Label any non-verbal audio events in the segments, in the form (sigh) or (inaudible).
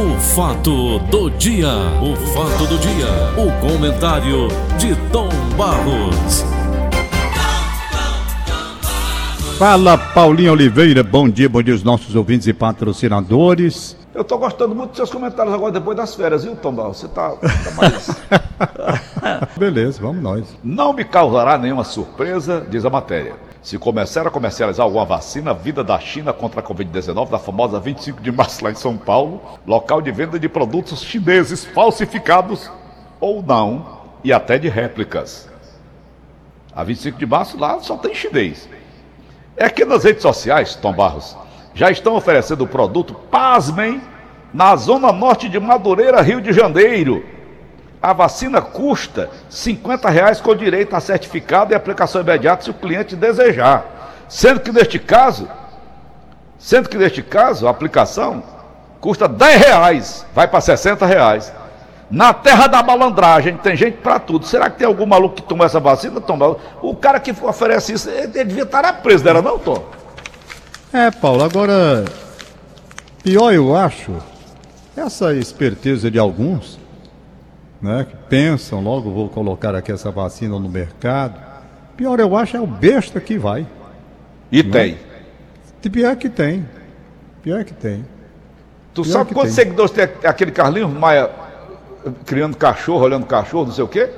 O fato do dia, o fato do dia, o comentário de Tom Barros. Fala Paulinho Oliveira, bom dia, bom dia aos nossos ouvintes e patrocinadores. Eu tô gostando muito dos seus comentários agora depois das férias, viu, Tom Barros? Você tá, tá mais. (laughs) Beleza, vamos nós. Não me causará nenhuma surpresa, diz a matéria. Se começar a comercializar alguma vacina vida da China contra a Covid-19, da famosa 25 de março lá em São Paulo, local de venda de produtos chineses falsificados ou não, e até de réplicas. A 25 de março lá só tem chinês. É que nas redes sociais, Tom Barros, já estão oferecendo o produto, pasmem, na zona norte de Madureira, Rio de Janeiro. A vacina custa 50 reais com direito a certificado e aplicação imediata se o cliente desejar. Sendo que neste caso, sendo que neste caso a aplicação custa 10 reais, vai para 60 reais. Na terra da malandragem, tem gente para tudo. Será que tem algum maluco que toma essa vacina? Toma. O cara que oferece isso, ele devia estar preso, não era não, Tom? É, Paulo, agora, pior eu acho, essa esperteza de alguns, né, que pensam, logo vou colocar aqui essa vacina no mercado. Pior eu acho é o besta que vai. E tem. Pior que tem. Pior que tem. Tu Pior sabe quantos seguidores tem aquele Carlinhos Maia criando cachorro, olhando cachorro, não sei o quê?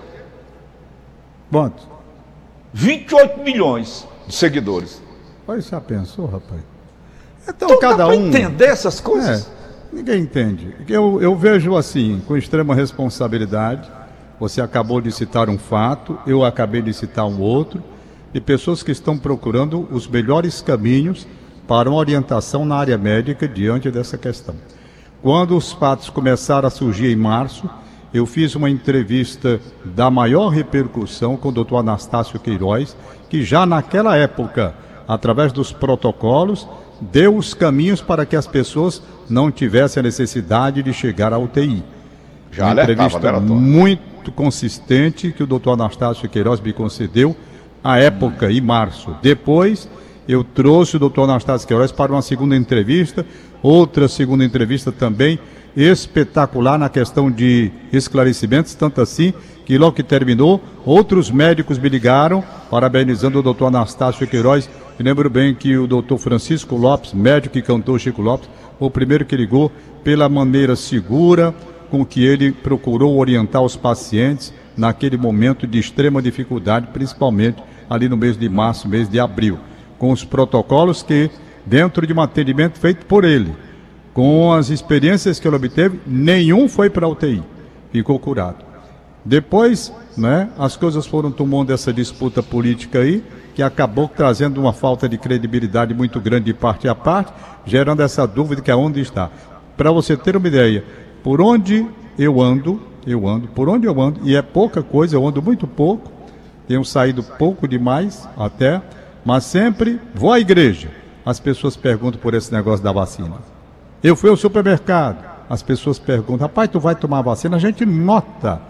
Quanto? 28 milhões de seguidores. Pois já pensou, rapaz? Então Então cada dá pra um. entender essas coisas? É, ninguém entende. Eu, eu vejo assim, com extrema responsabilidade. Você acabou de citar um fato, eu acabei de citar um outro, de pessoas que estão procurando os melhores caminhos para uma orientação na área médica diante dessa questão. Quando os fatos começaram a surgir em março, eu fiz uma entrevista da maior repercussão com o doutor Anastácio Queiroz, que já naquela época, através dos protocolos, deu os caminhos para que as pessoas não tivessem a necessidade de chegar à UTI. Já uma entrevista muito consistente que o doutor Anastácio Queiroz me concedeu à época, em março. Depois, eu trouxe o doutor Anastácio Queiroz para uma segunda entrevista, outra segunda entrevista também espetacular na questão de esclarecimentos, tanto assim que logo que terminou, outros médicos me ligaram, parabenizando o doutor Anastácio Queiroz. Me lembro bem que o doutor Francisco Lopes, médico que cantou Chico Lopes, foi o primeiro que ligou pela maneira segura com que ele procurou orientar os pacientes naquele momento de extrema dificuldade, principalmente ali no mês de março, mês de abril, com os protocolos que, dentro de um atendimento feito por ele, com as experiências que ele obteve, nenhum foi para a UTI, ficou curado. Depois, né, as coisas foram tomando essa disputa política aí, que acabou trazendo uma falta de credibilidade muito grande de parte a parte, gerando essa dúvida que é onde está. Para você ter uma ideia, por onde eu ando, eu ando, por onde eu ando, e é pouca coisa, eu ando muito pouco, tenho saído pouco demais até, mas sempre vou à igreja. As pessoas perguntam por esse negócio da vacina. Eu fui ao supermercado, as pessoas perguntam, rapaz, tu vai tomar vacina? A gente nota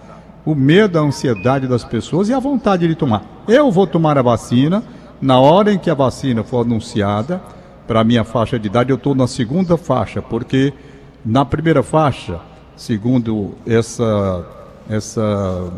o medo, a ansiedade das pessoas e a vontade de tomar. Eu vou tomar a vacina, na hora em que a vacina for anunciada, para a minha faixa de idade, eu estou na segunda faixa, porque na primeira faixa, segundo essa, essa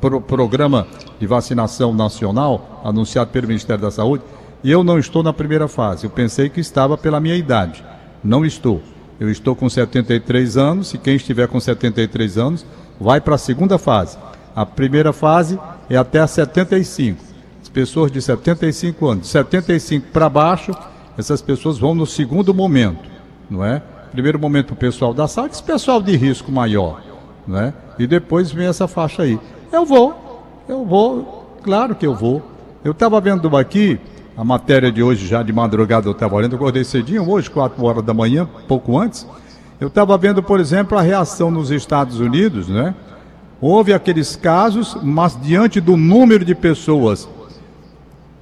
pro- programa de vacinação nacional anunciado pelo Ministério da Saúde, eu não estou na primeira fase. Eu pensei que estava pela minha idade. Não estou. Eu estou com 73 anos e quem estiver com 73 anos vai para a segunda fase. A primeira fase é até a 75. As pessoas de 75 anos, de 75 para baixo, essas pessoas vão no segundo momento, não é? Primeiro momento o pessoal da saúde, pessoal de risco maior, não é? E depois vem essa faixa aí. Eu vou, eu vou, claro que eu vou. Eu estava vendo aqui a matéria de hoje, já de madrugada eu estava olhando, eu acordei cedinho, hoje, 4 horas da manhã, pouco antes. Eu estava vendo, por exemplo, a reação nos Estados Unidos, né? Houve aqueles casos, mas diante do número de pessoas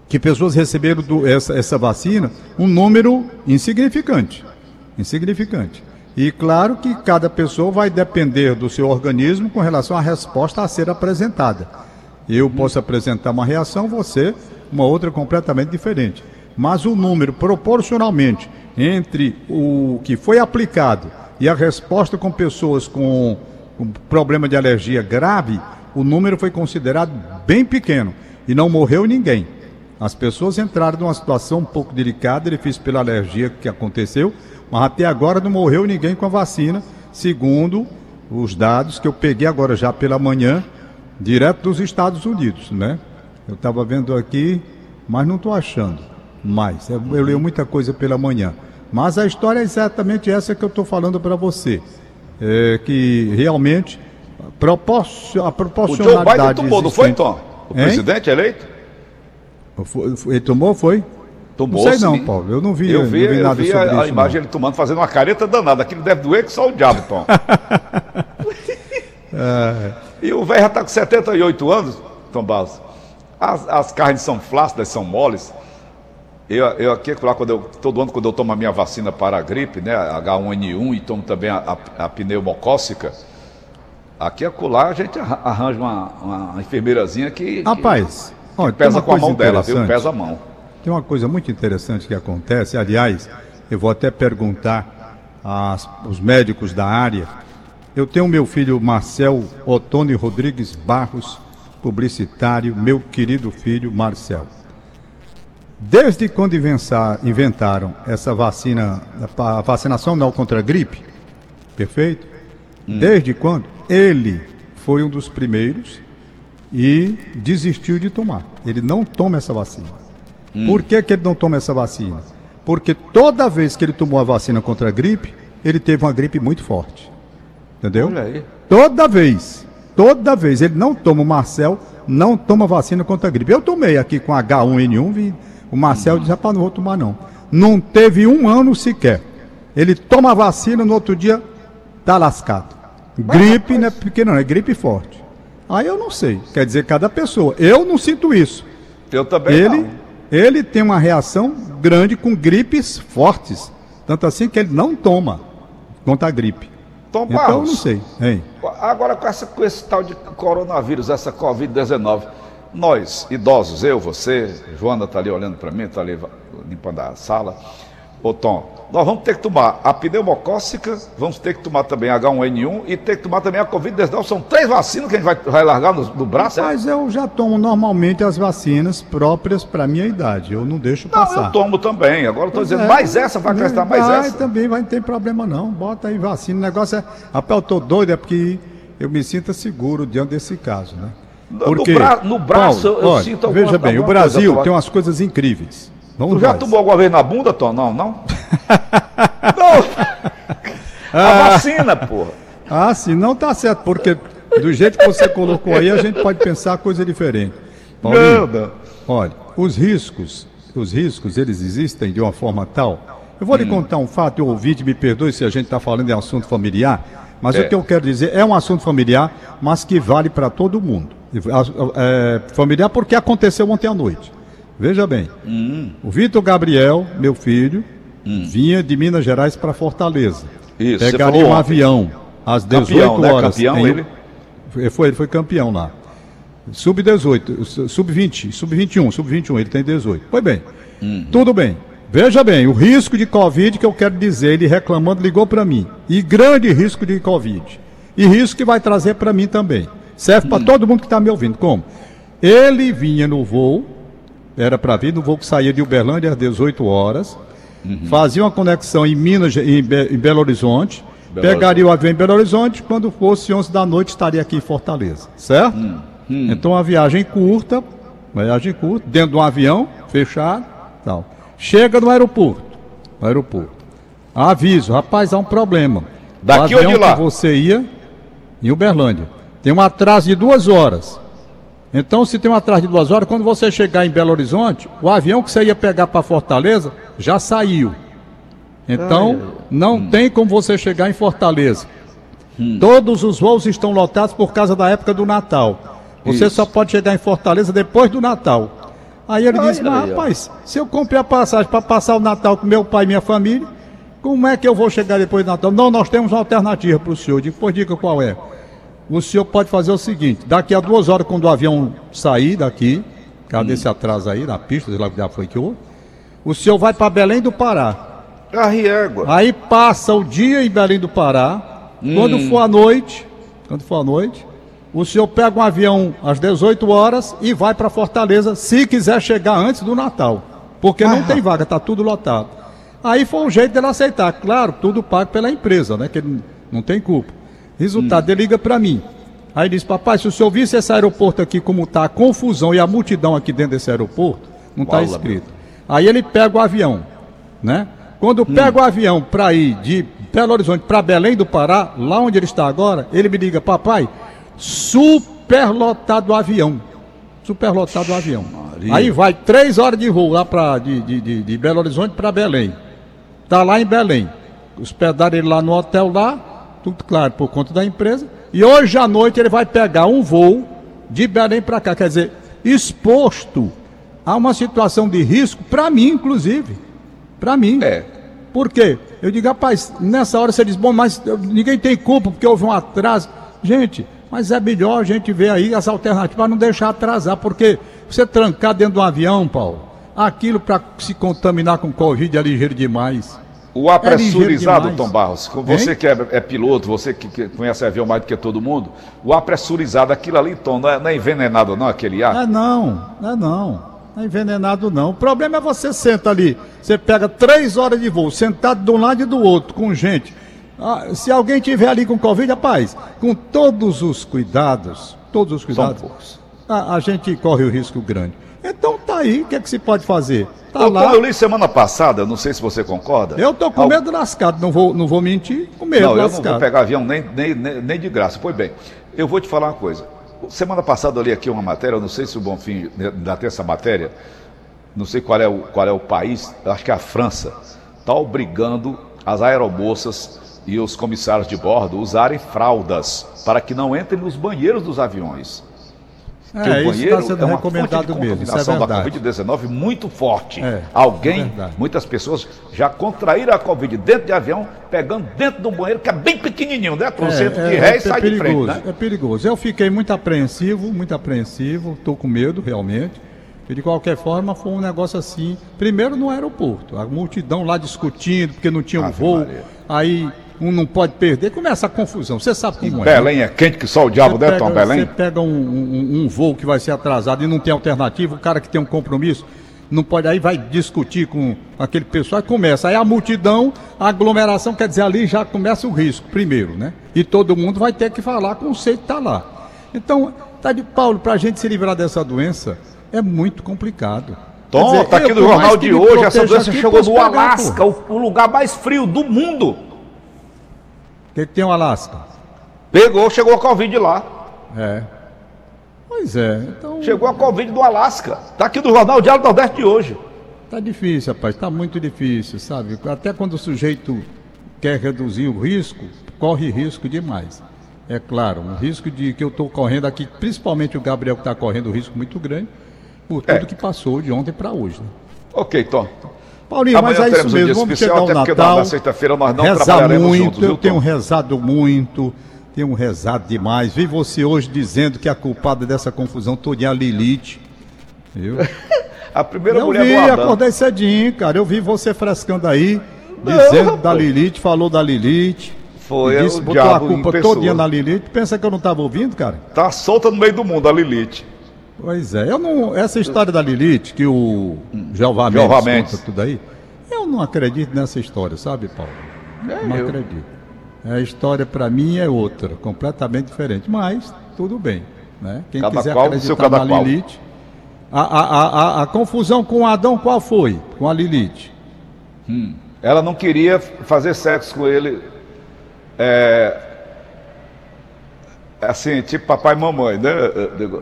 que pessoas receberam do- essa, essa vacina, um número insignificante. Insignificante. E claro que cada pessoa vai depender do seu organismo com relação à resposta a ser apresentada. Eu posso apresentar uma reação, você uma outra completamente diferente. Mas o número proporcionalmente entre o que foi aplicado E a resposta com pessoas com, com problema de alergia grave, o número foi considerado bem pequeno e não morreu ninguém. As pessoas entraram numa situação um pouco delicada, difícil pela alergia que aconteceu, mas até agora não morreu ninguém com a vacina, segundo os dados que eu peguei agora já pela manhã, direto dos Estados Unidos, né? Eu estava vendo aqui, mas não estou achando mais. Eu, eu, leio muita coisa pela manhã. Mas a história é exatamente essa que eu estou falando para você. É que realmente proporcion, a proporcionalidade. O Joe Biden tomou, não foi, Tom? O hein? presidente eleito? Ele tomou, foi? Tomou, não sei não, Paulo. Eu não vi, eu vi, não vi nada eu vi sobre a, a imagem não. ele tomando, fazendo uma careta danada. Aquilo deve doer que só o diabo, Tom. (laughs) (laughs) é. E o velho já está com 78 anos, Tom Barros. As, as carnes são flácidas, são moles. Eu, eu aqui, lá, quando eu, todo ano, quando eu tomo a minha vacina para a gripe, né, H1N1, e tomo também a, a, a pneumocócica, aqui acolá a gente arranja uma, uma enfermeirazinha que, Rapaz, que, que pesa com a mão dela, viu? Pesa a mão. Tem uma coisa muito interessante que acontece, aliás, eu vou até perguntar aos médicos da área. Eu tenho meu filho Marcel Otônio Rodrigues Barros, publicitário, meu querido filho Marcel. Desde quando inventaram essa vacina, a vacinação não contra a gripe, perfeito? Hum. Desde quando? Ele foi um dos primeiros e desistiu de tomar. Ele não toma essa vacina. Hum. Por que, que ele não toma essa vacina? Porque toda vez que ele tomou a vacina contra a gripe, ele teve uma gripe muito forte. Entendeu? Toda vez. Toda vez. Ele não toma o Marcel, não toma vacina contra a gripe. Eu tomei aqui com H1N1, o Marcel hum. disse, rapaz, não vou tomar não. Não teve um ano sequer. Ele toma a vacina, no outro dia tá lascado. Gripe não é pequeno, não, é gripe forte. Aí eu não sei. Quer dizer, cada pessoa. Eu não sinto isso. Eu também ele, não ele tem uma reação grande com gripes fortes. Tanto assim que ele não toma contra a gripe. Tom então, Barros, não sei. Hein? Agora, com, essa, com esse tal de coronavírus, essa Covid-19, nós, idosos, eu, você, Joana está ali olhando para mim, está ali limpando a sala. Ô Tom, nós vamos ter que tomar a pneumocócica, vamos ter que tomar também a H1N1 e ter que tomar também a Covid-19. São três vacinas que a gente vai, vai largar no, braço? Mas é? eu já tomo normalmente as vacinas próprias para minha idade. Eu não deixo passar. Não, eu tomo também. Agora estou dizendo, é, mais essa vai acrescentar mais vai, essa. também vai, não tem problema não. Bota aí vacina. O negócio é. Rapaz, eu tô doido, é porque eu me sinto seguro diante desse caso, né? Porque, no, bra no braço Paulo, eu, olha, sinto alguma Veja bem, o Brasil tem umas coisas incríveis. Vamos tu já mais. tomou alguma vez na bunda, Tom? Não, não? (laughs) não! A ah. vacina, porra. Ah, sim, não tá certo, porque do jeito que você colocou aí, a gente pode pensar coisa diferente. Paulinho, não, Olha, os riscos, os riscos, eles existem de uma forma tal. Eu vou hum. lhe contar um fato, eu ouvi, me perdoe se a gente está falando de assunto familiar, mas é. o que eu quero dizer é um assunto familiar, mas que vale para todo mundo. É, familiar porque aconteceu ontem à noite. Veja bem, hum. o Vitor Gabriel, meu filho, hum. vinha de Minas Gerais para Fortaleza. Isso, Pegaria um avião às 18 campeão, né? horas. Campeão, em... ele? Foi, ele foi campeão lá. Sub-18, sub-20, sub-21, sub-21, ele tem 18. Foi bem. Hum. Tudo bem. Veja bem, o risco de Covid que eu quero dizer, ele reclamando ligou para mim. E grande risco de Covid. E risco que vai trazer para mim também. Serve para hum. todo mundo que está me ouvindo. Como? Ele vinha no voo, era para vir no voo que saía de Uberlândia às 18 horas, uhum. fazia uma conexão em Minas, em, Be em Belo Horizonte, Belo pegaria Horizonte. o avião em Belo Horizonte, quando fosse 11 da noite estaria aqui em Fortaleza, certo? Uhum. Então uma viagem curta, viagem curta, dentro de um avião fechado, tal. Chega no aeroporto, no aeroporto. Aviso, rapaz, há um problema. Daqui o avião ou de lá? que você ia em Uberlândia tem um atraso de duas horas. Então, se tem um atraso de duas horas, quando você chegar em Belo Horizonte, o avião que você ia pegar para Fortaleza já saiu. Então, não hum. tem como você chegar em Fortaleza. Hum. Todos os voos estão lotados por causa da época do Natal. Você Isso. só pode chegar em Fortaleza depois do Natal. Aí ele ai, disse: Mas, rapaz, se eu comprei a passagem para passar o Natal com meu pai e minha família, como é que eu vou chegar depois do Natal? Não, nós temos uma alternativa para o senhor. Digo, pois diga qual é o senhor pode fazer o seguinte: daqui a duas horas, quando o avião sair daqui, cadê hum. esse atraso aí na pista, sei lá que já foi que houve, o senhor vai para Belém do Pará. A riégua. Aí passa o dia em Belém do Pará. Quando for à noite, quando for à noite, o senhor pega um avião às 18 horas e vai para Fortaleza, se quiser chegar antes do Natal. Porque não tem vaga, tá tudo lotado. Aí foi um jeito dele aceitar. Claro, tudo pago pela empresa, né? Que ele não tem culpa. Resultado, ele liga para mim. Aí diz, papai, se o senhor visse esse aeroporto aqui como tá a confusão e a multidão aqui dentro desse aeroporto, não está escrito. Aí ele pega o avião, né? Quando pega o avião para ir de Belo Horizonte para Belém do Pará, lá onde ele está agora, ele me liga, papai, superlotado o avião. Superlotado o avião. Maria. Aí vai três horas de voo lá pra, de, de, de, de Belo Horizonte para Belém. Tá lá em Belém. Hospedaram ele lá no hotel lá, tudo claro, por conta da empresa. E hoje à noite ele vai pegar um voo de Belém para cá. Quer dizer, exposto a uma situação de risco, para mim, inclusive. Para mim. É. Por quê? Eu digo, rapaz, nessa hora você diz, bom, mas eu- ninguém tem culpa porque houve um atraso. Gente, mas é melhor a gente ver aí as alternativas para não deixar atrasar, porque você trancar dentro de um avião, Paulo, aquilo para se contaminar com Covid é ligeiro demais. O apressurizado, demais. Tom Barros, você Hein? que é, é piloto, você que, que conhece avião mais do que todo mundo, o apressurizado, aquilo ali, Tom, não é, não é envenenado não, aquele ar? É não, é não. Não é envenenado não. O problema é você senta ali, você pega três horas de voo, sentado de um lado e do outro, com gente. Ah, se alguém tiver ali com Covid, rapaz, com todos os cuidados, todos os cuidados, a, a gente corre o risco grande. Então tá aí, o que é que se pode fazer? Tá Ô, lá. Eu li semana passada, não sei se você concorda. Eu tô com Al- medo lascado, não vou, não vou mentir, com medo Não, eu não lascado. vou pegar avião nem, nem, nem, nem de graça. Pois bem, eu vou te falar uma coisa. Semana passada eu li aqui uma matéria, eu não sei se o Bonfim ainda tem essa matéria, não sei qual é o, qual é o país, eu acho que é a França, está obrigando as aeromoças e os comissários de bordo usarem fraldas para que não entrem nos banheiros dos aviões. É, o isso banheiro está sendo é uma recomendado fonte de mesmo, isso é contaminação da verdade. Covid-19 muito forte. É, Alguém, é muitas pessoas já contraíram a Covid dentro de avião, pegando dentro de um banheiro que é bem pequenininho, né? Com centro de ré e sai de frente, perigoso, né? é perigoso. Eu fiquei muito apreensivo, muito apreensivo, estou com medo realmente. E de qualquer forma foi um negócio assim. Primeiro no aeroporto, a multidão lá discutindo porque não tinha um Ave voo. Maria. Aí um não pode perder. Começa a confusão. Você sabe como é. né? Belém é quente que só o diabo, Você né, Tom você Belém? pega um, um- um voo que vai ser atrasado e não tem alternativa, o cara que tem um compromisso não pode, aí vai discutir com aquele pessoal e começa. Aí a multidão, a aglomeração, quer dizer, ali já começa o risco, primeiro, né? E todo mundo vai ter que falar com o que está lá. Então, tá de Paulo, para a gente se livrar dessa doença, é muito complicado. Tom, dizer, tá aqui no jornal de hoje, essa doença aqui, chegou pegar, Alasca, o lugar mais frio do mundo. Que, que tem o Alasca? Pegou, chegou a Covid lá. É. Pois é, então. Chegou a Covid do Alasca. Tá aqui no jornal Diário do Nordeste de hoje. Tá difícil, rapaz, tá muito difícil, sabe? Até quando o sujeito quer reduzir o risco, corre risco demais. É claro, um risco de que eu estou correndo aqui, principalmente o Gabriel que está correndo um risco muito grande, por tudo É. que passou de ontem para hoje. Né? Ok, Tom. Paulinho, mas Amanhã é isso teremos um mesmo, vamos especial, chegar ao Natal. na sexta-feira nós não rezar muito, juntos, eu viu, tenho rezado muito, tenho rezado demais. Vi você hoje dizendo que a culpada dessa confusão toda é a Lilith. Viu? (laughs) A primeira Eu mulher vi, do Adão. acordei cedinho, cara. Eu vi você frescando aí, dizendo da. Lilith, falou da Lilith. Foi, é disse, botou a culpa todinha na Lilith. Pensa que eu não estava ouvindo, cara? Tá solta no meio do mundo, a Lilith. Pois é. Eu não, essa história da Lilith, que o Jeová Mendes, Jeová Mendes. conta tudo aí, eu não acredito nessa história, sabe, Paulo? não eu. acredito. A história para mim é outra, completamente diferente. Mas tudo bem, né? Quem Cada quiser qual acreditar na qual. Lilith... A, a, a, a, confusão com Adão qual foi? Com a Lilith. Ela não queria fazer sexo com ele. É, assim, tipo papai e mamãe, né?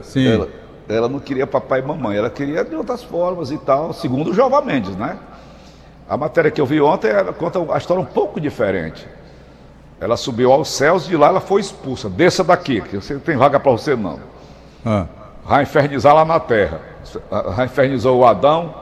Sim. Ela, ela não queria papai e mamãe, ela queria de outras formas e tal, segundo o Jeová Mendes, né? A matéria que eu vi ontem conta a história um pouco diferente. Ela subiu aos céus e de lá ela foi expulsa. Desça daqui, que você não tem vaga para você não. Ah. Vai infernizar lá na terra. Vai infernizou o Adão.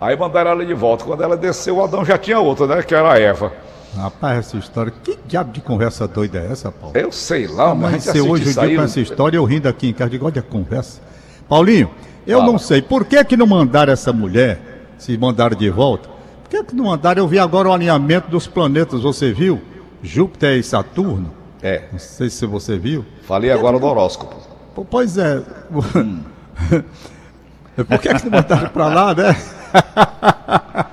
Aí mandaram ela de volta. Quando ela desceu, o Adão já tinha outra, né? Que era a Eva. Rapaz, essa história, que diabo de conversa doida é essa, Paulo? Eu sei lá, mas a Mas se assiste hoje isso dia com essa história, eu rindo aqui em casa, digo, olha a conversa. Paulinho, eu Fala. não sei, por que que não mandaram essa mulher, se mandaram de volta? Por que, que não mandaram? Eu vi agora o alinhamento dos planetas, você viu? Júpiter e Saturno. É. Não sei se você viu. Falei agora do horóscopo. Pois é. Hum. (laughs) Por que, que não mandaram para lá, né? (laughs)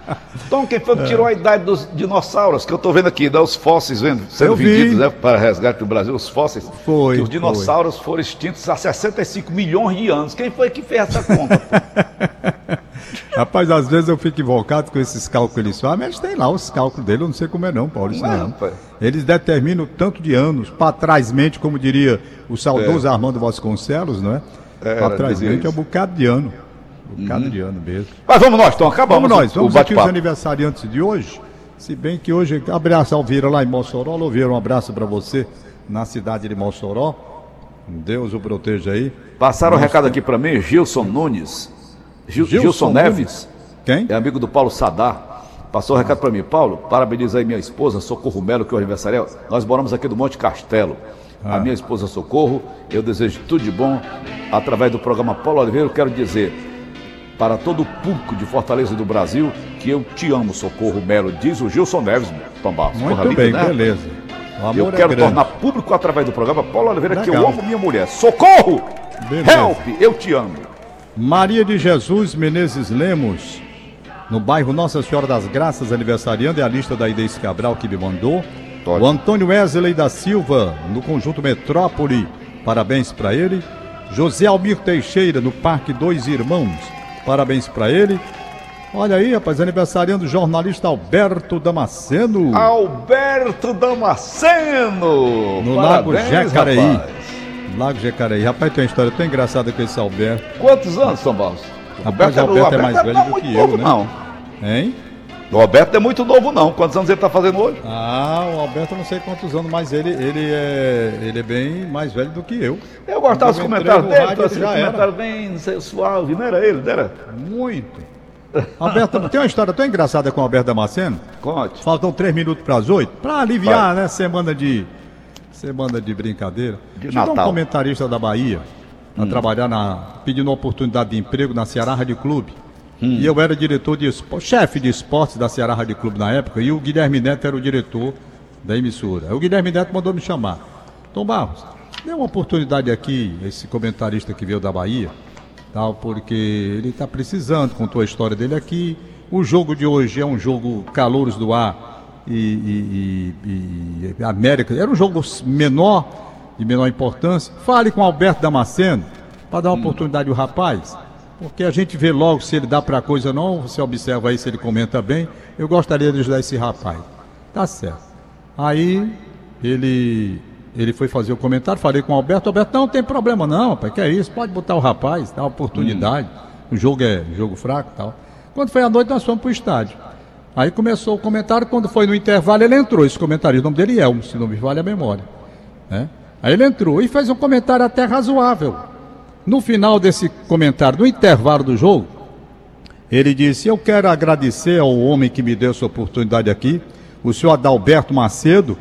Então, quem foi que tirou a idade dos dinossauros? Que eu estou vendo aqui, né, os fósseis vendo, sendo vendidos né, para resgate do Brasil, os fósseis. Foi. Que os dinossauros foi. foram extintos há 65 milhões de anos. Quem foi que fez essa conta? (laughs) Rapaz, às vezes eu fico invocado com esses cálculos que eles fazem, mas tem lá os cálculos dele, eu não sei como é não, Paulo, isso não. É, não. Eles determinam tanto de anos, para trás mente, como diria o saudoso é. Armando Vasconcelos, não é? é para trás mente é um bocado de ano. Um bocado uhum. de ano mesmo. Mas vamos nós, então, acabamos vamos nós, vamos o aqui os aniversariantes de hoje. Se bem que hoje, abraço Alvira lá em Mossoró, Alvira, um abraço para você na cidade de Mossoró. Deus o proteja aí. Passaram o um recado aqui para mim, Gilson Nunes. Gil, Gilson, Gilson Neves. Quem? É amigo do Paulo Sadar. Passou o um recado para mim. Paulo, parabeniza aí minha esposa, Socorro Melo, que é o aniversário. Nós moramos aqui do Monte Castelo. Ah. A minha esposa Socorro, eu desejo tudo de bom. Através do programa Paulo Oliveira, eu quero dizer para todo o público de Fortaleza do Brasil que eu te amo, Socorro Melo, diz o Gilson Neves, Barros. Muito bem, né? beleza. eu é quero grande. tornar público através do programa Paulo Oliveira Legal. que eu amo minha mulher. Socorro! Beleza. Help! Eu te amo. Maria de Jesus Menezes Lemos, no bairro Nossa Senhora das Graças, aniversariando, é a lista da Inês Cabral que me mandou. O Antônio Wesley da Silva, no conjunto Metrópole, parabéns para ele. José Almir Teixeira, no Parque Dois Irmãos, parabéns para ele. Olha aí, rapaz, aniversariando o jornalista Alberto Damasceno. Alberto Damasceno! No parabéns, Lago Jacareí. Rapaz. Lago Jacareí. Rapaz, tem uma história tão engraçada com esse Alberto. Quantos anos, São Paulo? Rapaz, Alberto, Alberto é mais velho do que eu, novo, né? Não. Hein? O Alberto é muito novo, não. Quantos anos ele está fazendo hoje? Ah, o Alberto eu não sei quantos anos, mas ele, ele, é, ele é bem mais velho do que eu. Eu gostava dos comentários dele, rádio, assim, comentário bem suave, não era ele, não era? Muito. Alberto, tem uma história tão engraçada com o Alberto Damasceno. Conte. Faltam três minutos para as oito, para aliviar, Vai. né, semana de Semana de brincadeira. De Natal. um comentarista da Bahia hum. a trabalhar na. pedindo uma oportunidade de emprego na Ceará Rádio Clube. Hum. E eu era diretor de esporte, chefe de esportes da Ceará Rádio Clube na época, e o Guilherme Neto era o diretor da emissora. O Guilherme Neto mandou me chamar. Tom Barros, dê uma oportunidade aqui, esse comentarista que veio da Bahia, tal, porque ele está precisando, contou a história dele aqui. O jogo de hoje é um jogo calouros do ar e, e, e, América. Era um jogo menor, de menor importância. Fale com Alberto Damasceno para dar uma hum. oportunidade ao rapaz. Porque a gente vê logo se ele dá para coisa ou não, você observa aí se ele comenta bem. Eu gostaria de ajudar esse rapaz. Tá certo. Aí ele ele foi fazer o comentário, falei com o Alberto, Alberto, não, não tem problema não, rapaz, que é isso, pode botar o rapaz, dá oportunidade. Hum. O jogo é jogo fraco e tal. Quando foi à noite, nós fomos para o estádio. Aí começou o comentário, quando foi no intervalo, ele entrou. Esse comentário, o nome dele é Elmo, se não me vale a memória. Né? Aí ele entrou e fez um comentário até razoável. No final desse comentário, no intervalo do jogo, ele disse: Eu quero agradecer ao homem que me deu essa oportunidade aqui, o senhor Adalberto Macedo,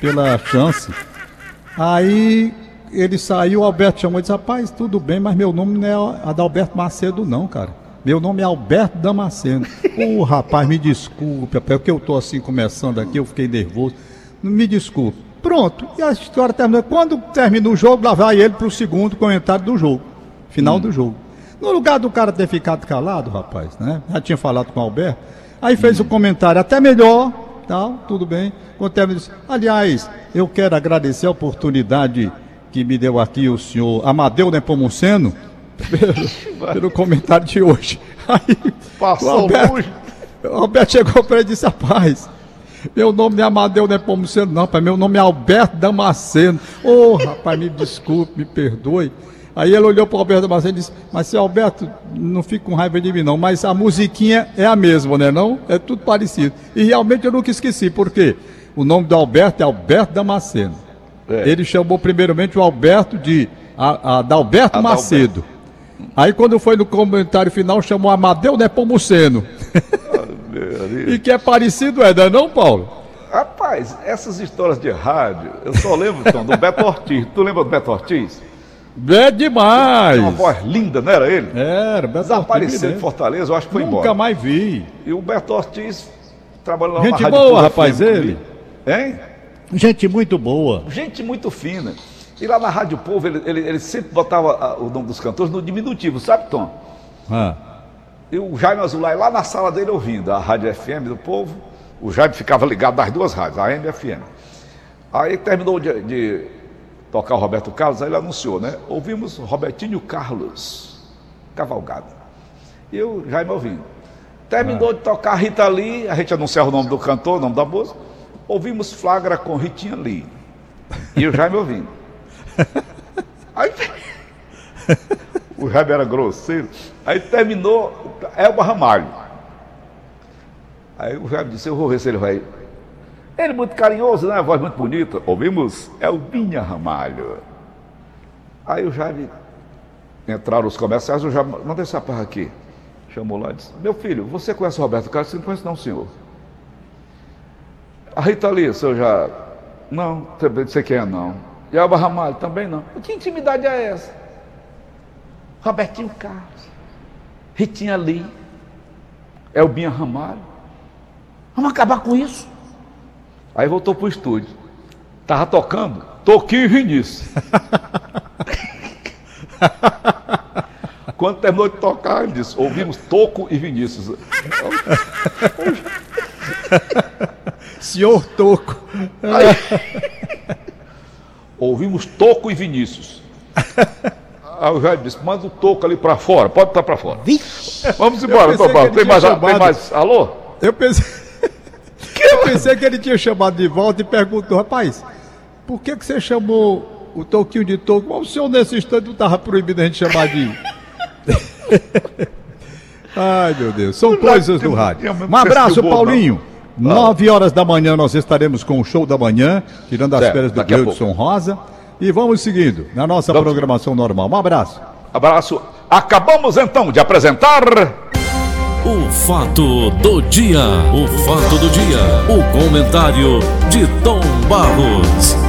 pela chance. Aí ele saiu, o Alberto chamou e disse: Rapaz, tudo bem, mas meu nome não é Adalberto Macedo, não, cara. Meu nome é Alberto Damasceno. (laughs) Ô, oh, rapaz, me desculpe, é porque eu estou assim começando aqui, eu fiquei nervoso. Me desculpe. Pronto, e a história terminou. Quando terminou o jogo, lá vai ele para o segundo comentário do jogo. Final hum. do jogo. No lugar do cara ter ficado calado, rapaz, né? Já tinha falado com o Alberto. Aí fez o hum. um comentário até melhor, tal, tudo bem. Quando disse, aliás, eu quero agradecer a oportunidade que me deu aqui o senhor Amadeu Nepomuceno pelo, (laughs) pelo comentário de hoje. Aí, Passou o Alberto, o Alberto chegou para ele e disse, rapaz, meu nome não é Amadeu Nepomuceno, não, pai. Meu nome é Alberto Damasceno. Ô, oh, rapaz, me desculpe, me perdoe. Aí ele olhou para o Alberto Damasceno e disse, mas seu Alberto, não fique com raiva de mim, não. Mas a musiquinha é a mesma, né? Não? É tudo parecido. E realmente eu nunca esqueci, por quê? O nome do Alberto é Alberto Damasceno. É. Ele chamou primeiramente o Alberto de a, a Dalberto Macedo. Aí quando foi no comentário final, chamou Amadeu Nepomuceno. (laughs) Ah, e que é parecido, é, não, Paulo? Rapaz, essas histórias de rádio, eu só lembro então, do Beto Ortiz. Tu lembra do Beto Ortiz? É demais. Uma voz linda, não era ele? Era, Beto Desapareceu de Fortaleza, eu acho que foi Nunca embora. mais vi. E o Beto Ortiz trabalhou lá Gente na Rádio boa, rapaz, FM, ele. Hein? Gente muito boa. Gente muito fina. E lá na Rádio Povo, ele, ele, ele sempre botava ah, o nome dos cantores no diminutivo, sabe, Tom? Ah, E o Jaime Azulay lá na sala dele ouvindo a Rádio FM do Povo. O Jaime ficava ligado nas duas rádios, a AM e a FM. Aí terminou de, de tocar o Roberto Carlos, aí ele anunciou, né? Ouvimos Robertinho Carlos Cavalgada. E o Jaime ouvindo. Terminou de tocar Rita Lee, a gente anunciava o nome do cantor, o nome da música. Ouvimos Flagra com Ritinha Lee. E o Jaime ouvindo. (laughs) Aí, o Jaime era grosseiro. Aí terminou Elba Ramalho. Aí o Jaime disse, eu vou ver se ele vai. Ele muito carinhoso, né? A voz muito bonita. Ouvimos Elbinha Ramalho. Aí o Jaime, entraram os comerciais, o Jaime, manda esse rapaz aqui. Chamou lá e disse, meu filho, você conhece o Roberto Carlos? Não conhece não, senhor. A Rita Lee, senhor já... Não, também não sei quem é não. E a Ramalho, também não. Que intimidade é essa? Robertinho Carlos, Ritinha Lee, Elbinha Ramalho. Vamos acabar com isso. Aí voltou pro estúdio. Tava tocando Toquinho e Vinícius. (laughs) Quando terminou de tocar, ele disse: ouvimos Toco e Vinícius. (laughs) senhor Toco. Ouvimos Toco e Vinícius. (laughs) Aí o Jair disse: manda o Toco ali pra fora, pode estar pra fora. Vamos embora, que ele Tem mais, tem mais. Alô? Eu pensei. (laughs) Eu pensei que ele tinha chamado de volta e perguntou, rapaz, por que, que você chamou o Toquinho de Toco? Mas o senhor nesse instante não estava proibido a gente chamar de. (laughs) Ai, meu Deus, são Não, coisas tem- do rádio. Um abraço, Paulinho. Nove horas da manhã nós estaremos com o show da manhã, tirando as Certo, férias do Gleudson Rosa. E vamos seguindo na nossa Vamos. programação normal. Um abraço. Abraço. Acabamos então de apresentar. O fato do dia. O fato do dia. O comentário de Tom Barros.